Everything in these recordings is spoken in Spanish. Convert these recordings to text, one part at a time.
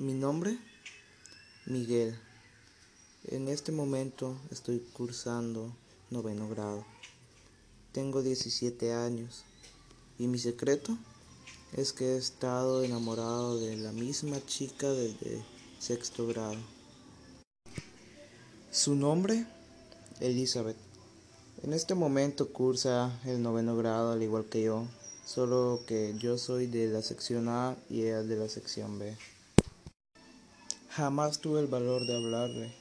Mi nombre, Miguel. En este momento estoy cursando noveno grado. Tengo 17 años y mi secreto es que he estado enamorado de la misma chica desde sexto grado. Su nombre, Elizabeth. En este momento cursa el noveno grado al igual que yo, solo que yo soy de la sección A y ella de la sección B. Jamás tuve el valor de hablarle,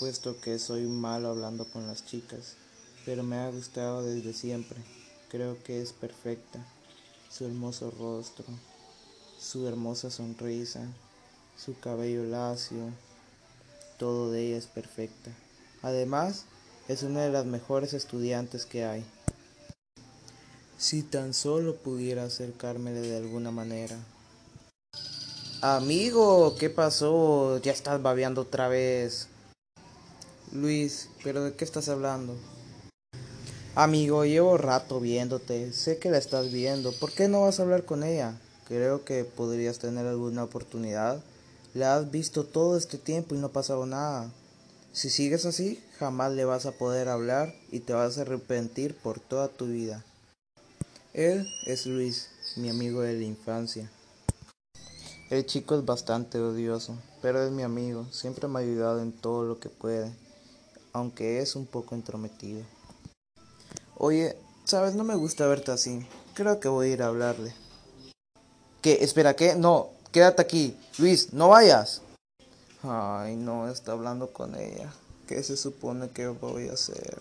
puesto que soy malo hablando con las chicas, pero me ha gustado desde siempre. Creo que es perfecta, su hermoso rostro, su hermosa sonrisa, su cabello lacio, todo de ella es perfecta. Además, es una de las mejores estudiantes que hay. Si tan solo pudiera acercármele de alguna manera. Amigo, ¿qué pasó? Ya estás babeando otra vez. Luis, ¿pero de qué estás hablando? Amigo, llevo rato viéndote. Sé que la estás viendo. ¿Por qué no vas a hablar con ella? Creo que podrías tener alguna oportunidad. La has visto todo este tiempo y no ha pasado nada. Si sigues así, jamás le vas a poder hablar y te vas a arrepentir por toda tu vida. Él es Luis, mi amigo de la infancia. El chico es bastante odioso, pero es mi amigo, siempre me ha ayudado en todo lo que puede, aunque es un poco entrometido. Oye, sabes, no me gusta verte así. Creo que voy a ir a hablarle. ¿Qué? Espera, ¿qué? No, quédate aquí. Luis, no vayas. Ay, no, está hablando con ella. ¿Qué se supone que voy a hacer?